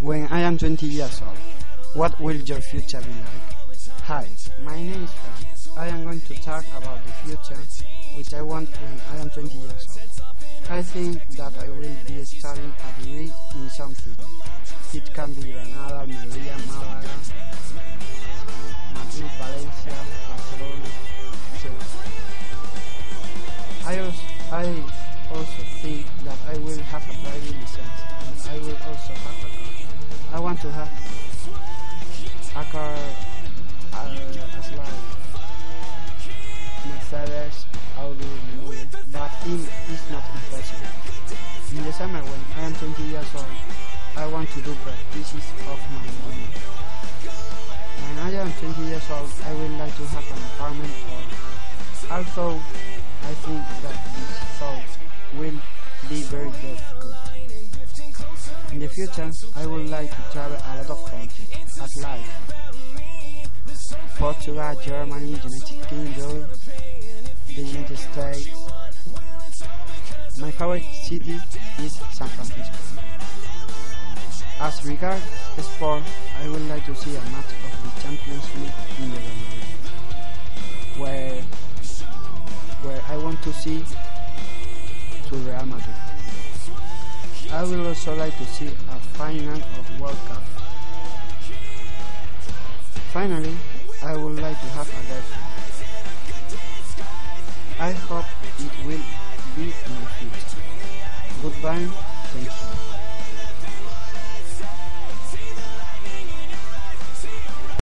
When I am 20 years old, what will your future be like? Hi, my name is Frank. I am going to talk about the future which I want when I am 20 years old. I think that I will be studying a degree in something. It can be Granada, Almería, Málaga, Madrid, Valencia, Barcelona, etc. I also, I also think that I will have a driving license and I will also have a car. I want to have a car uh, as like Audi, Renault, but it is not impossible. In the summer when I am 20 years old, I want to do practices of my money. When I am 20 years old, I would like to have an apartment or. Also, I think that this thought will be very difficult. In the future, I would like to travel a lot of countries, as like Portugal, Germany, United Kingdom, the United States. My favorite city is San Francisco. As regards sport, I would like to see a match of the Champions League in the Bernabeu, where where I want to see to Real Madrid. I would also like to see a final of World Cup. Finally, I would like to have a girlfriend. I hope it will be in the future. Goodbye